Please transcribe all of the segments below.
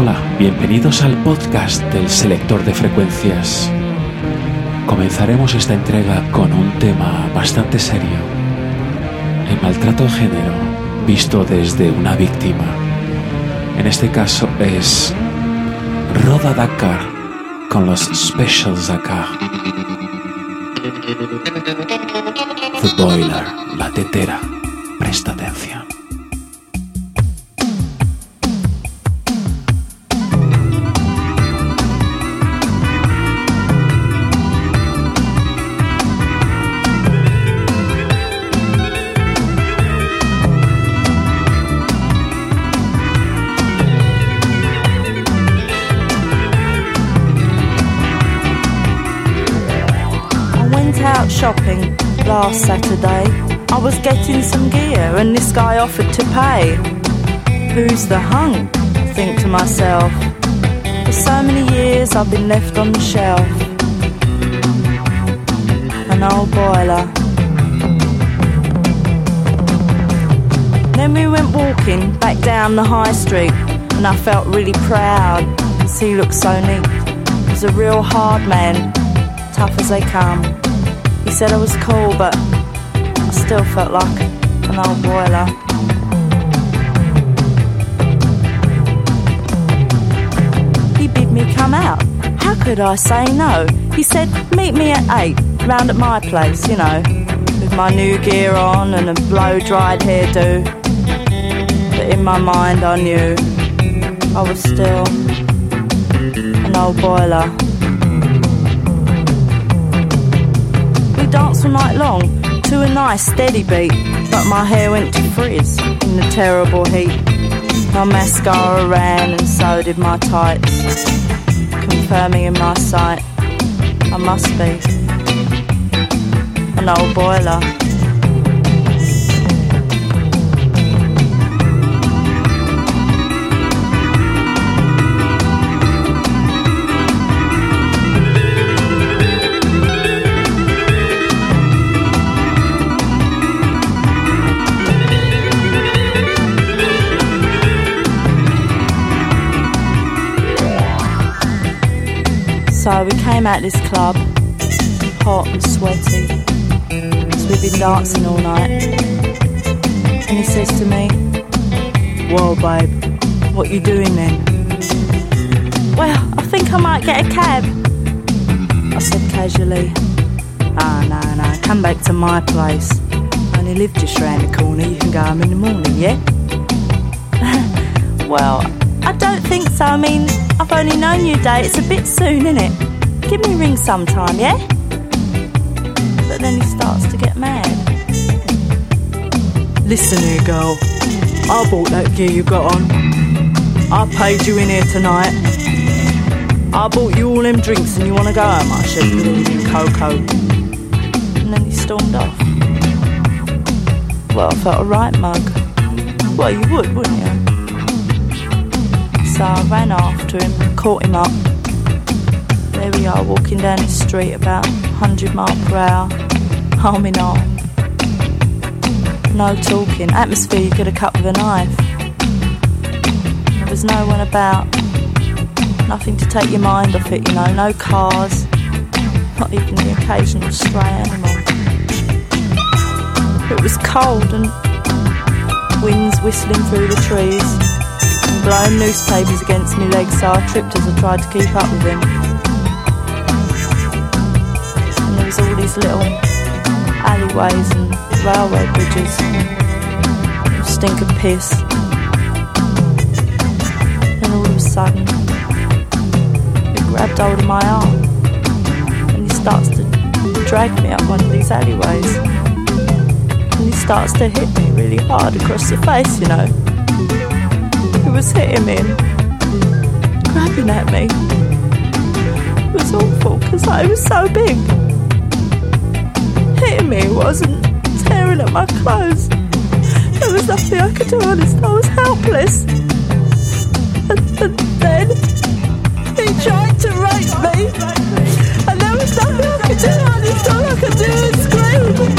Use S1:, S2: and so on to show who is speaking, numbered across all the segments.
S1: Hola, bienvenidos al podcast del selector de frecuencias. Comenzaremos esta entrega con un tema bastante serio. El maltrato de género visto desde una víctima. En este caso es Roda Dakar con los Specials Dakar. The Boiler, la tetera. Presta atención.
S2: Last Saturday. I was getting some gear and this guy offered to pay. Who's the hunk? I think to myself. For so many years I've been left on the shelf. An old boiler. Then we went walking back down the high street and I felt really proud. he looked so neat. He was a real hard man, tough as they come. He said I was cool, but I still felt like an old boiler. He bid me come out. How could I say no? He said, meet me at eight, round at my place, you know, with my new gear on and a blow dried hairdo. But in my mind, I knew I was still an old boiler. Danced all night long to a nice steady beat, but my hair went to frizz in the terrible heat. My mascara ran and so did my tights, confirming in my sight I must be an old boiler. So we came out this club, hot and sweaty, 'cause we've been dancing all night. And he says to me, Whoa, babe, what you doing then? Well, I think I might get a cab. I said casually, Ah, no, no, come back to my place. I only live just round the corner, you can go home in the morning, yeah? well, I don't think so. I mean, I've only known you a day. It's a bit soon, isn't it? Give me a ring sometime, yeah? But then he starts to get mad. Listen here, girl. I bought that gear you got on. I paid you in here tonight. I bought you all them drinks and you want to go home, I said, you cocoa. And then he stormed off. Well, I felt a right mug. Well, you would, wouldn't you? I ran after him, caught him up. There we are, walking down the street about 100 mile per hour, arm in arm. No talking, atmosphere you could have cut with a knife. There was no one about, nothing to take your mind off it, you know, no cars, not even the occasional stray animal. It was cold and winds whistling through the trees blowing newspapers against my legs, so I tripped as I tried to keep up with him. And there was all these little alleyways and railway bridges. Stink of piss. And all of a sudden, he grabbed hold of my arm and he starts to drag me up one of these alleyways. And he starts to hit me really hard across the face, you know. Was hitting me grabbing at me. It was awful because I was so big. Hitting me wasn't tearing at my clothes. There was nothing I could do, honest. I was helpless. And, and then he tried to rape me. And there was nothing I could do, honest. All I could do was scream.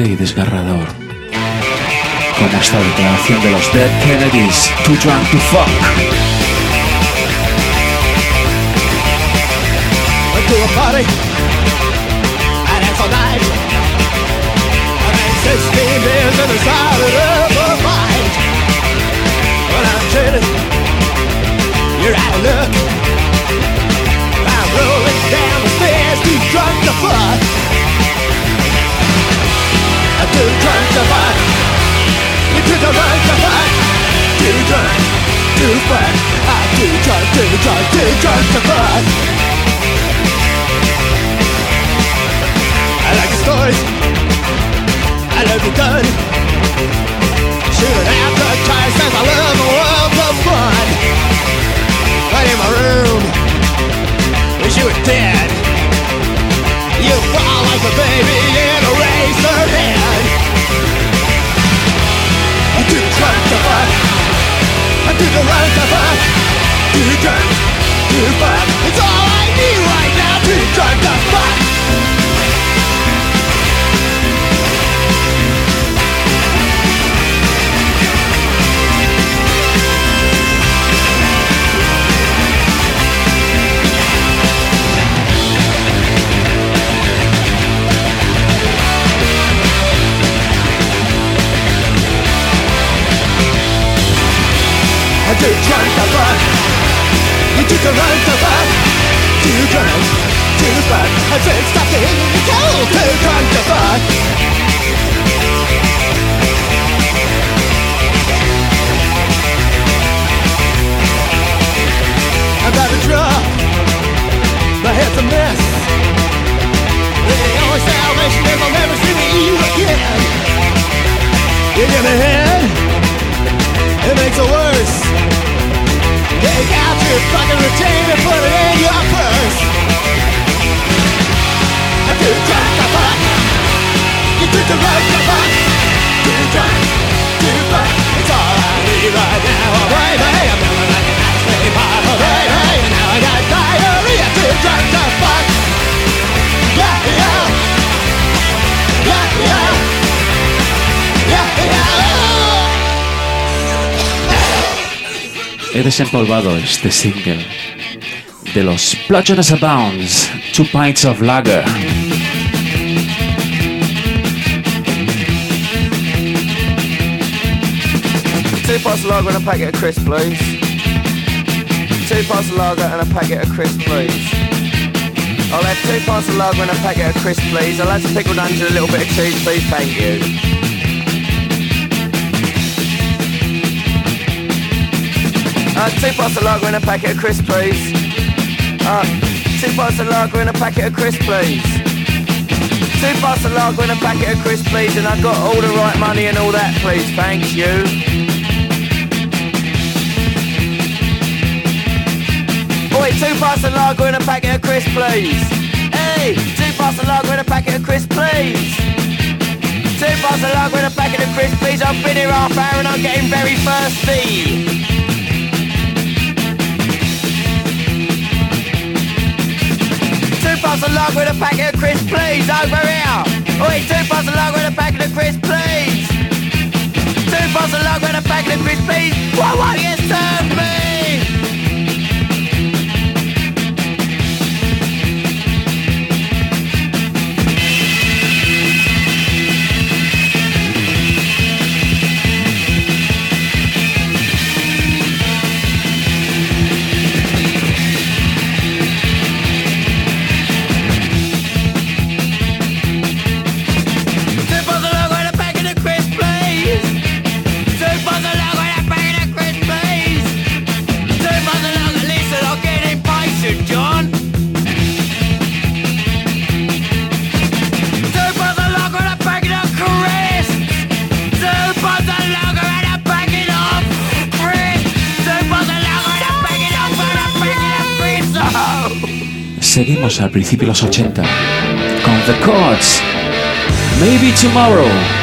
S1: Y desgarrador. Como esta declaración de los Dead Kennedys, Too Drunk to Fuck.
S3: Dead. You fall like a baby in a razor head. I'm too drunk to fuck. Too drunk to fuck. It's all I need right now. Too drunk to too drunk to fuck. You took a run to fuck. Too drunk to fuck. I said stop the the cold. Too drunk to. I'm about to drop. My head's a mess. The only salvation is I'll never see you again. You give me head. It makes it worse. Take out your fucking routine put it in your purse. To fuck. You the
S1: He desempolvado este single de los Splodgenessabounds, Two Pints of Lager.
S4: Two pints of lager and a packet of crisps, please. Two pints of lager and a packet of crisps, please. I'll have two pints of lager and a packet of crisps, please. I'll have some pickled onions and a little bit of cheese, please. Thank you. Uh, two pints of lager and a packet of crisps, please. Uh, two pints of lager and a packet of crisps, please. Two pints of lager and a packet of crisps, please. And I've got all the right money and all that, please. Thank you. Oi, two pints of lager and a packet of crisps, please. Hey, two pints of lager and a packet of crisps, please. Two pints of lager and a packet of crisps, please. I've been here half hour and I'm getting very thirsty. Lager and a packet of crisps, please. Over here. Oi, two of lager and a packet of crisps, please. Two of lager and a packet of crisps, please. What won't you serve me?
S1: Al principio de los 80 con The Chords. Maybe Tomorrow.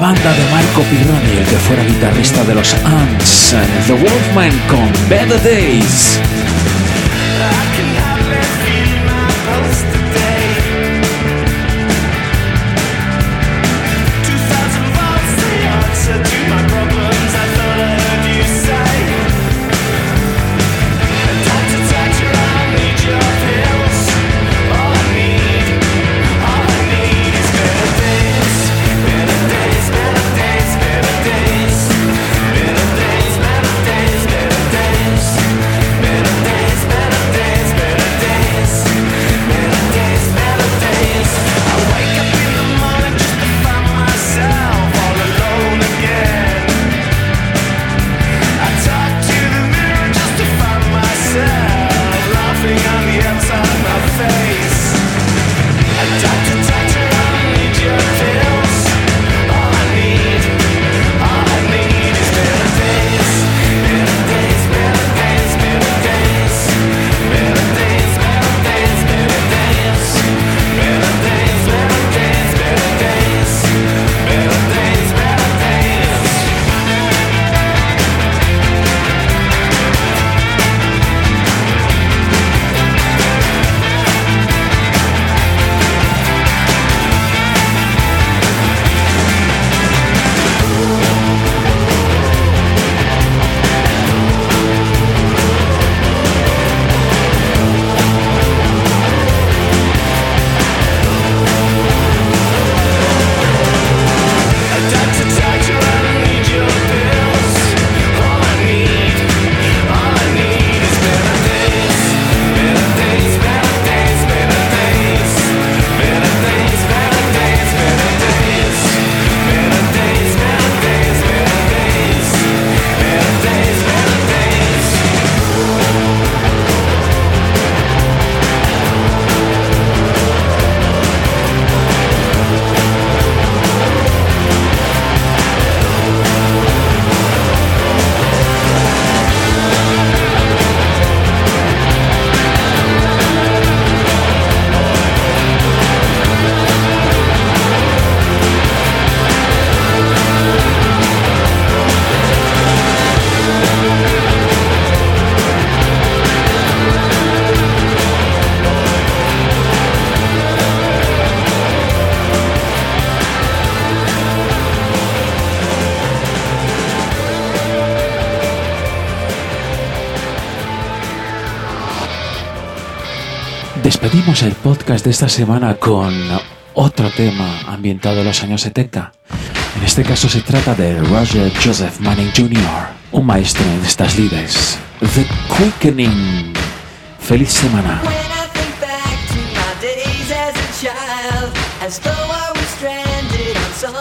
S4: La banda de Marco Pirroni, el que fuera guitarrista de los Ants, The Wolfman con Better Days. Despedimos el podcast de esta semana con otro tema ambientado en los años 70. En este caso se trata de Roger Joseph Manning Jr., un maestro en estas lides. The Quickening. Feliz semana.
S5: As though I was stranded on some